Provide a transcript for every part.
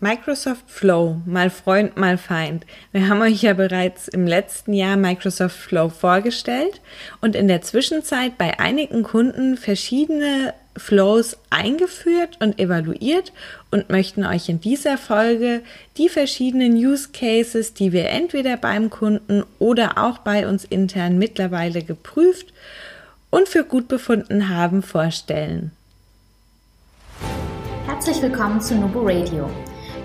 Microsoft Flow, mal Freund, mal Feind. Wir haben euch ja bereits im letzten Jahr Microsoft Flow vorgestellt und in der Zwischenzeit bei einigen Kunden verschiedene Flows eingeführt und evaluiert und möchten euch in dieser Folge die verschiedenen Use Cases, die wir entweder beim Kunden oder auch bei uns intern mittlerweile geprüft und für gut befunden haben, vorstellen. Herzlich willkommen zu Nubo Radio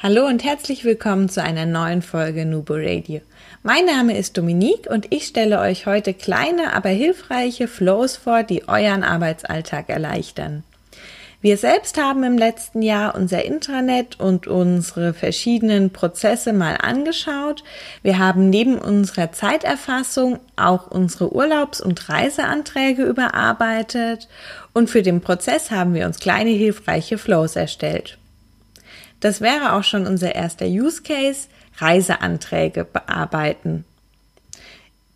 Hallo und herzlich willkommen zu einer neuen Folge Nubo Radio. Mein Name ist Dominique und ich stelle euch heute kleine, aber hilfreiche Flows vor, die euren Arbeitsalltag erleichtern. Wir selbst haben im letzten Jahr unser Intranet und unsere verschiedenen Prozesse mal angeschaut. Wir haben neben unserer Zeiterfassung auch unsere Urlaubs- und Reiseanträge überarbeitet und für den Prozess haben wir uns kleine hilfreiche Flows erstellt. Das wäre auch schon unser erster Use Case, Reiseanträge bearbeiten.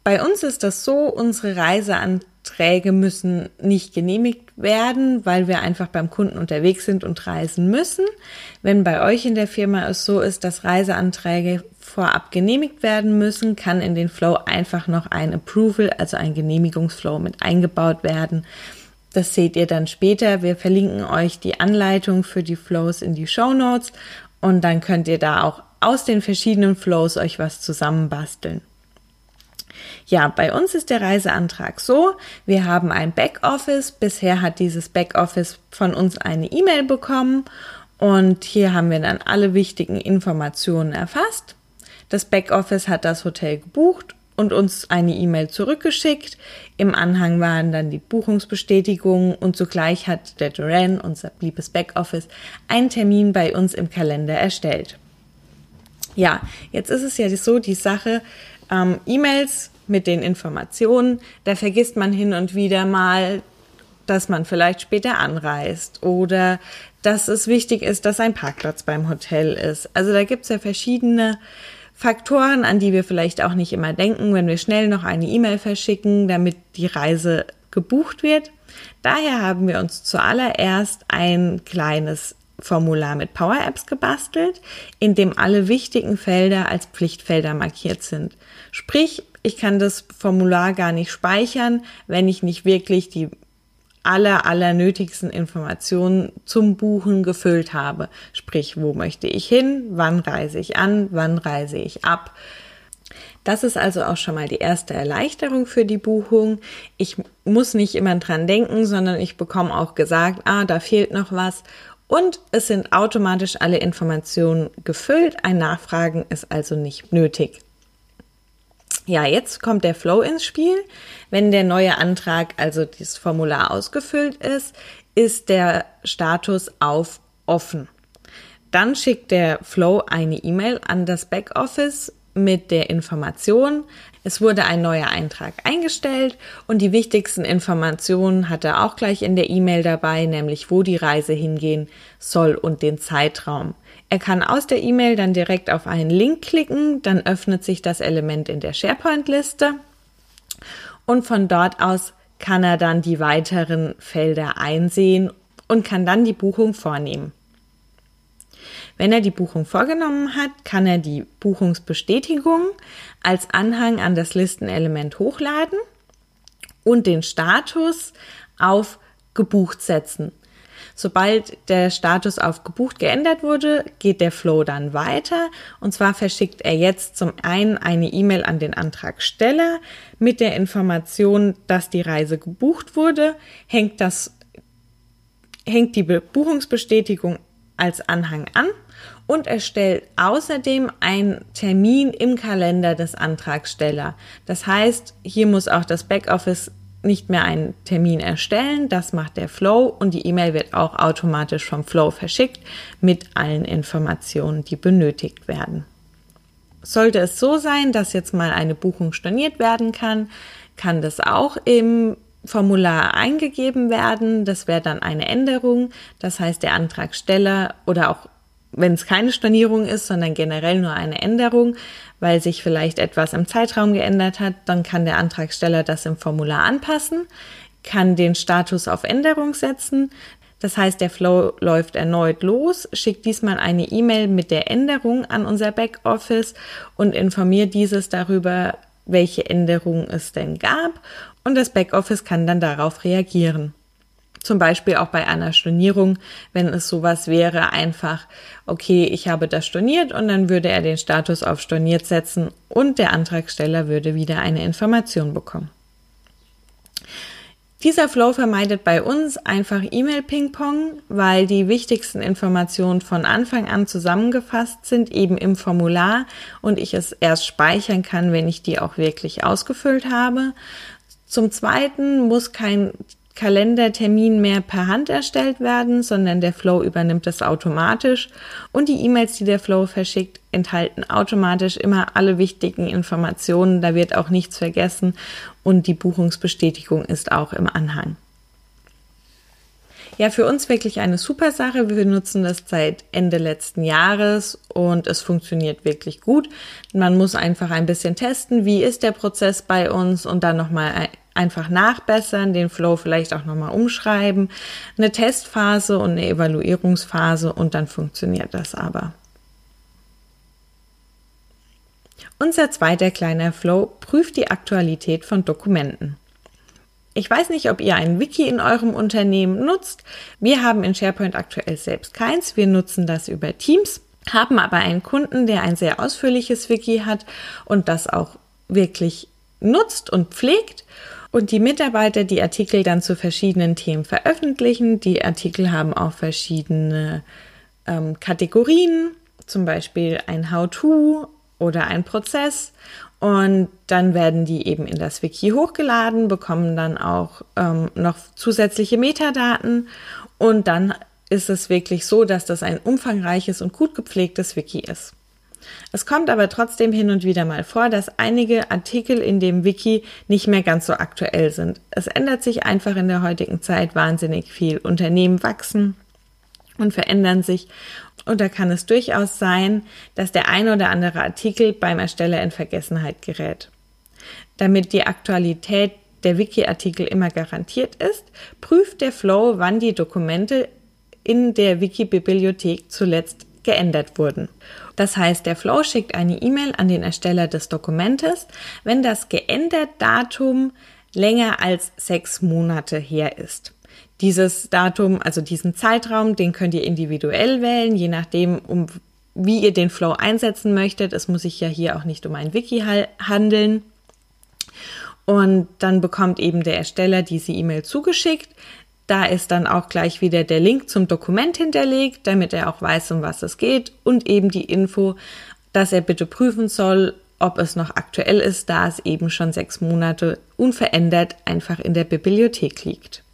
Bei uns ist das so, unsere Reiseanträge müssen nicht genehmigt werden, weil wir einfach beim Kunden unterwegs sind und reisen müssen. Wenn bei euch in der Firma es so ist, dass Reiseanträge vorab genehmigt werden müssen, kann in den Flow einfach noch ein Approval, also ein Genehmigungsflow mit eingebaut werden. Das seht ihr dann später. Wir verlinken euch die Anleitung für die Flows in die Show Notes und dann könnt ihr da auch aus den verschiedenen Flows euch was zusammenbasteln. Ja, bei uns ist der Reiseantrag so, wir haben ein Backoffice. Bisher hat dieses Backoffice von uns eine E-Mail bekommen und hier haben wir dann alle wichtigen Informationen erfasst. Das Backoffice hat das Hotel gebucht und uns eine E-Mail zurückgeschickt. Im Anhang waren dann die Buchungsbestätigungen und zugleich hat der Duran, unser liebes Backoffice, einen Termin bei uns im Kalender erstellt. Ja, jetzt ist es ja so, die Sache, ähm, E-Mails mit den Informationen, da vergisst man hin und wieder mal, dass man vielleicht später anreist oder dass es wichtig ist, dass ein Parkplatz beim Hotel ist. Also da gibt es ja verschiedene Faktoren, an die wir vielleicht auch nicht immer denken, wenn wir schnell noch eine E-Mail verschicken, damit die Reise gebucht wird. Daher haben wir uns zuallererst ein kleines Formular mit Power Apps gebastelt, in dem alle wichtigen Felder als Pflichtfelder markiert sind. Sprich, ich kann das Formular gar nicht speichern, wenn ich nicht wirklich die aller, aller nötigsten Informationen zum Buchen gefüllt habe. Sprich, wo möchte ich hin? Wann reise ich an? Wann reise ich ab? Das ist also auch schon mal die erste Erleichterung für die Buchung. Ich muss nicht immer dran denken, sondern ich bekomme auch gesagt, ah, da fehlt noch was. Und es sind automatisch alle Informationen gefüllt. Ein Nachfragen ist also nicht nötig. Ja, jetzt kommt der Flow ins Spiel. Wenn der neue Antrag, also dieses Formular ausgefüllt ist, ist der Status auf offen. Dann schickt der Flow eine E-Mail an das Backoffice mit der Information, es wurde ein neuer Eintrag eingestellt und die wichtigsten Informationen hat er auch gleich in der E-Mail dabei, nämlich wo die Reise hingehen soll und den Zeitraum. Er kann aus der E-Mail dann direkt auf einen Link klicken, dann öffnet sich das Element in der SharePoint-Liste und von dort aus kann er dann die weiteren Felder einsehen und kann dann die Buchung vornehmen. Wenn er die Buchung vorgenommen hat, kann er die Buchungsbestätigung als Anhang an das Listenelement hochladen und den Status auf gebucht setzen. Sobald der Status auf gebucht geändert wurde, geht der Flow dann weiter. Und zwar verschickt er jetzt zum einen eine E-Mail an den Antragsteller mit der Information, dass die Reise gebucht wurde, hängt das, hängt die Buchungsbestätigung als Anhang an und erstellt außerdem einen Termin im Kalender des Antragsteller. Das heißt, hier muss auch das Backoffice nicht mehr einen Termin erstellen, das macht der Flow und die E-Mail wird auch automatisch vom Flow verschickt mit allen Informationen, die benötigt werden. Sollte es so sein, dass jetzt mal eine Buchung storniert werden kann, kann das auch im Formular eingegeben werden. Das wäre dann eine Änderung. Das heißt, der Antragsteller oder auch wenn es keine Stornierung ist, sondern generell nur eine Änderung, weil sich vielleicht etwas im Zeitraum geändert hat, dann kann der Antragsteller das im Formular anpassen, kann den Status auf Änderung setzen. Das heißt, der Flow läuft erneut los, schickt diesmal eine E-Mail mit der Änderung an unser Backoffice und informiert dieses darüber, welche Änderungen es denn gab und das Backoffice kann dann darauf reagieren. Zum Beispiel auch bei einer Stornierung, wenn es sowas wäre, einfach, okay, ich habe das storniert und dann würde er den Status auf storniert setzen und der Antragsteller würde wieder eine Information bekommen. Dieser Flow vermeidet bei uns einfach E-Mail-Ping-Pong, weil die wichtigsten Informationen von Anfang an zusammengefasst sind, eben im Formular und ich es erst speichern kann, wenn ich die auch wirklich ausgefüllt habe. Zum Zweiten muss kein Kalendertermin mehr per Hand erstellt werden, sondern der Flow übernimmt das automatisch und die E-Mails, die der Flow verschickt, enthalten automatisch immer alle wichtigen Informationen, da wird auch nichts vergessen und die Buchungsbestätigung ist auch im Anhang. Ja, für uns wirklich eine super Sache. Wir nutzen das seit Ende letzten Jahres und es funktioniert wirklich gut. Man muss einfach ein bisschen testen, wie ist der Prozess bei uns und dann nochmal einfach nachbessern, den Flow vielleicht auch nochmal umschreiben, eine Testphase und eine Evaluierungsphase und dann funktioniert das aber. Unser zweiter kleiner Flow prüft die Aktualität von Dokumenten. Ich weiß nicht, ob ihr ein Wiki in eurem Unternehmen nutzt. Wir haben in SharePoint aktuell selbst keins. Wir nutzen das über Teams, haben aber einen Kunden, der ein sehr ausführliches Wiki hat und das auch wirklich nutzt und pflegt und die Mitarbeiter die Artikel dann zu verschiedenen Themen veröffentlichen. Die Artikel haben auch verschiedene ähm, Kategorien, zum Beispiel ein How-to oder ein Prozess. Und dann werden die eben in das Wiki hochgeladen, bekommen dann auch ähm, noch zusätzliche Metadaten und dann ist es wirklich so, dass das ein umfangreiches und gut gepflegtes Wiki ist. Es kommt aber trotzdem hin und wieder mal vor, dass einige Artikel in dem Wiki nicht mehr ganz so aktuell sind. Es ändert sich einfach in der heutigen Zeit wahnsinnig viel. Unternehmen wachsen und verändern sich. Und da kann es durchaus sein, dass der ein oder andere Artikel beim Ersteller in Vergessenheit gerät. Damit die Aktualität der Wiki-Artikel immer garantiert ist, prüft der Flow, wann die Dokumente in der Wiki-Bibliothek zuletzt geändert wurden. Das heißt, der Flow schickt eine E-Mail an den Ersteller des Dokumentes, wenn das geänderte Datum länger als sechs Monate her ist. Dieses Datum, also diesen Zeitraum, den könnt ihr individuell wählen, je nachdem, um wie ihr den Flow einsetzen möchtet. Es muss sich ja hier auch nicht um ein Wiki handeln. Und dann bekommt eben der Ersteller diese E-Mail zugeschickt. Da ist dann auch gleich wieder der Link zum Dokument hinterlegt, damit er auch weiß, um was es geht und eben die Info, dass er bitte prüfen soll, ob es noch aktuell ist, da es eben schon sechs Monate unverändert einfach in der Bibliothek liegt.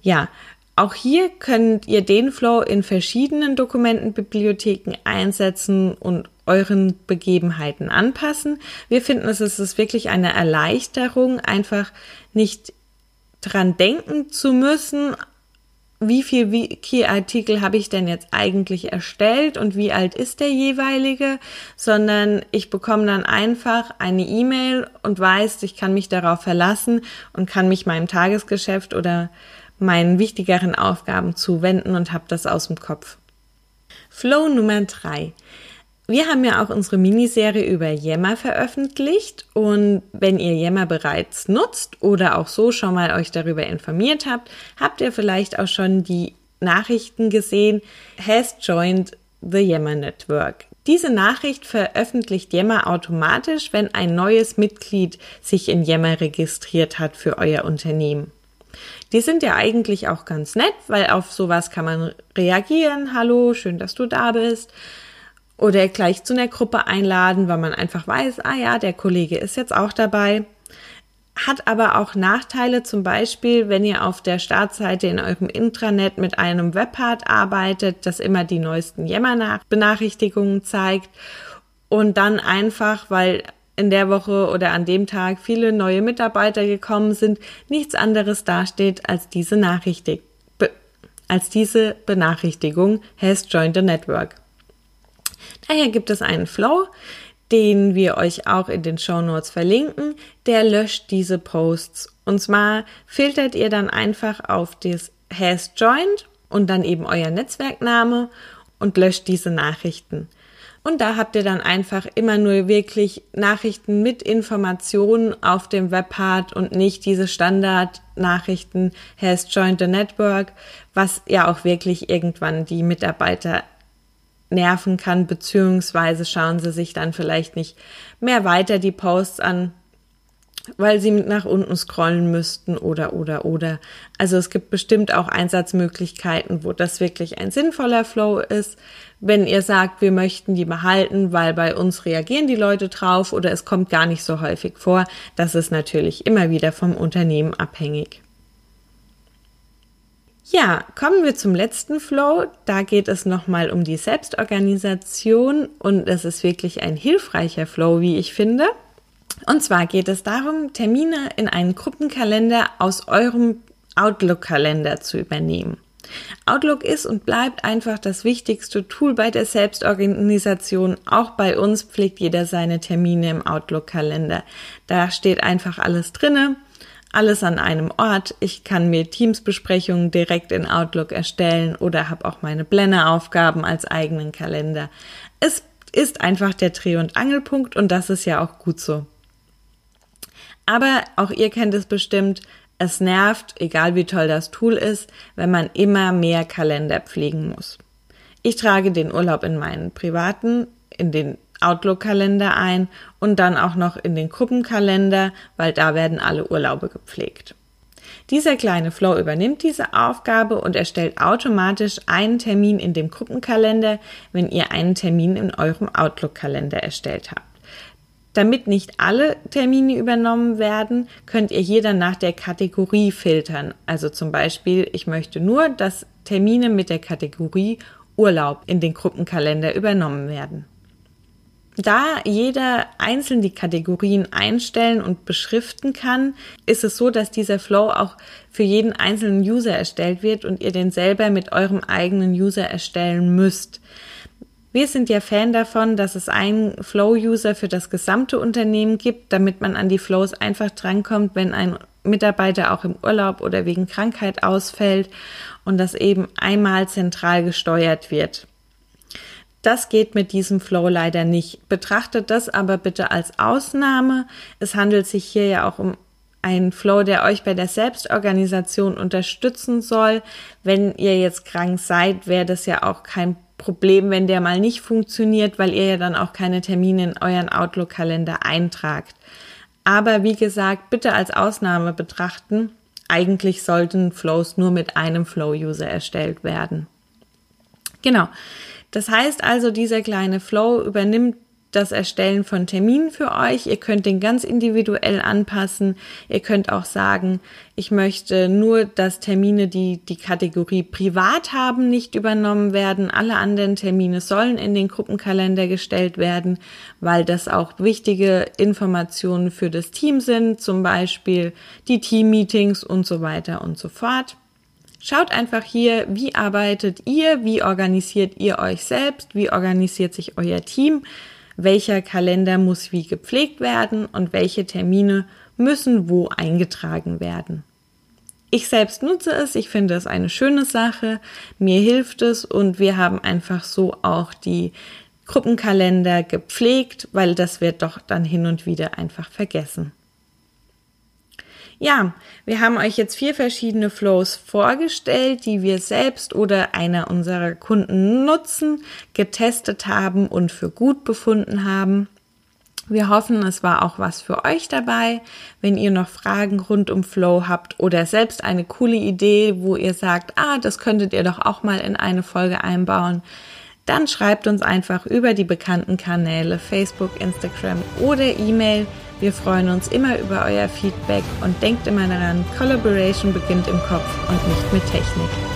Ja, auch hier könnt ihr den Flow in verschiedenen Dokumentenbibliotheken einsetzen und euren Begebenheiten anpassen. Wir finden, es ist wirklich eine Erleichterung, einfach nicht dran denken zu müssen, wie viel Wiki-Artikel habe ich denn jetzt eigentlich erstellt und wie alt ist der jeweilige, sondern ich bekomme dann einfach eine E-Mail und weiß, ich kann mich darauf verlassen und kann mich meinem Tagesgeschäft oder meinen wichtigeren Aufgaben zuwenden und habe das aus dem Kopf. Flow Nummer drei. Wir haben ja auch unsere Miniserie über Yammer veröffentlicht und wenn ihr Yammer bereits nutzt oder auch so schon mal euch darüber informiert habt, habt ihr vielleicht auch schon die Nachrichten gesehen, has joined the Yammer Network. Diese Nachricht veröffentlicht Yammer automatisch, wenn ein neues Mitglied sich in Yammer registriert hat für euer Unternehmen. Die sind ja eigentlich auch ganz nett, weil auf sowas kann man reagieren. Hallo, schön, dass du da bist oder gleich zu einer Gruppe einladen, weil man einfach weiß, ah ja, der Kollege ist jetzt auch dabei. hat aber auch Nachteile, zum Beispiel, wenn ihr auf der Startseite in eurem Intranet mit einem Webpart arbeitet, das immer die neuesten Yammer-Benachrichtigungen zeigt und dann einfach, weil in der Woche oder an dem Tag viele neue Mitarbeiter gekommen sind, nichts anderes dasteht als diese Nachrichtig als diese Benachrichtigung has joined the network. Daher gibt es einen Flow, den wir euch auch in den Show Notes verlinken, der löscht diese Posts. Und zwar filtert ihr dann einfach auf das has joined und dann eben euer Netzwerkname und löscht diese Nachrichten. Und da habt ihr dann einfach immer nur wirklich Nachrichten mit Informationen auf dem Webpart und nicht diese Standardnachrichten has joined the network, was ja auch wirklich irgendwann die Mitarbeiter nerven kann, beziehungsweise schauen sie sich dann vielleicht nicht mehr weiter die Posts an, weil sie nach unten scrollen müssten oder oder oder. Also es gibt bestimmt auch Einsatzmöglichkeiten, wo das wirklich ein sinnvoller Flow ist. Wenn ihr sagt, wir möchten die behalten, weil bei uns reagieren die Leute drauf oder es kommt gar nicht so häufig vor, das ist natürlich immer wieder vom Unternehmen abhängig. Ja, kommen wir zum letzten Flow. Da geht es nochmal um die Selbstorganisation und es ist wirklich ein hilfreicher Flow, wie ich finde. Und zwar geht es darum, Termine in einen Gruppenkalender aus eurem Outlook-Kalender zu übernehmen. Outlook ist und bleibt einfach das wichtigste Tool bei der Selbstorganisation. Auch bei uns pflegt jeder seine Termine im Outlook-Kalender. Da steht einfach alles drinne, alles an einem Ort. Ich kann mir Teams-Besprechungen direkt in Outlook erstellen oder habe auch meine Blender-Aufgaben als eigenen Kalender. Es ist einfach der Dreh- und Angelpunkt und das ist ja auch gut so. Aber auch ihr kennt es bestimmt, es nervt, egal wie toll das Tool ist, wenn man immer mehr Kalender pflegen muss. Ich trage den Urlaub in meinen privaten, in den Outlook-Kalender ein und dann auch noch in den Gruppenkalender, weil da werden alle Urlaube gepflegt. Dieser kleine Flow übernimmt diese Aufgabe und erstellt automatisch einen Termin in dem Gruppenkalender, wenn ihr einen Termin in eurem Outlook-Kalender erstellt habt. Damit nicht alle Termine übernommen werden, könnt ihr hier dann nach der Kategorie filtern. Also zum Beispiel, ich möchte nur, dass Termine mit der Kategorie Urlaub in den Gruppenkalender übernommen werden. Da jeder einzeln die Kategorien einstellen und beschriften kann, ist es so, dass dieser Flow auch für jeden einzelnen User erstellt wird und ihr den selber mit eurem eigenen User erstellen müsst. Wir sind ja Fan davon, dass es einen Flow-User für das gesamte Unternehmen gibt, damit man an die Flows einfach drankommt, wenn ein Mitarbeiter auch im Urlaub oder wegen Krankheit ausfällt und das eben einmal zentral gesteuert wird. Das geht mit diesem Flow leider nicht. Betrachtet das aber bitte als Ausnahme. Es handelt sich hier ja auch um einen Flow, der euch bei der Selbstorganisation unterstützen soll. Wenn ihr jetzt krank seid, wäre das ja auch kein Problem, wenn der mal nicht funktioniert, weil ihr ja dann auch keine Termine in euren Outlook-Kalender eintragt. Aber wie gesagt, bitte als Ausnahme betrachten. Eigentlich sollten Flows nur mit einem Flow-User erstellt werden. Genau. Das heißt also, dieser kleine Flow übernimmt das Erstellen von Terminen für euch. Ihr könnt den ganz individuell anpassen. Ihr könnt auch sagen, ich möchte nur, dass Termine, die die Kategorie privat haben, nicht übernommen werden. Alle anderen Termine sollen in den Gruppenkalender gestellt werden, weil das auch wichtige Informationen für das Team sind, zum Beispiel die Teammeetings und so weiter und so fort. Schaut einfach hier, wie arbeitet ihr, wie organisiert ihr euch selbst, wie organisiert sich euer Team welcher Kalender muss wie gepflegt werden und welche Termine müssen wo eingetragen werden. Ich selbst nutze es, ich finde es eine schöne Sache, mir hilft es und wir haben einfach so auch die Gruppenkalender gepflegt, weil das wird doch dann hin und wieder einfach vergessen. Ja, wir haben euch jetzt vier verschiedene Flows vorgestellt, die wir selbst oder einer unserer Kunden nutzen, getestet haben und für gut befunden haben. Wir hoffen, es war auch was für euch dabei. Wenn ihr noch Fragen rund um Flow habt oder selbst eine coole Idee, wo ihr sagt, ah, das könntet ihr doch auch mal in eine Folge einbauen, dann schreibt uns einfach über die bekannten Kanäle Facebook, Instagram oder E-Mail Wir freuen uns immer über euer Feedback und denkt immer daran, Collaboration beginnt im Kopf und nicht mit Technik.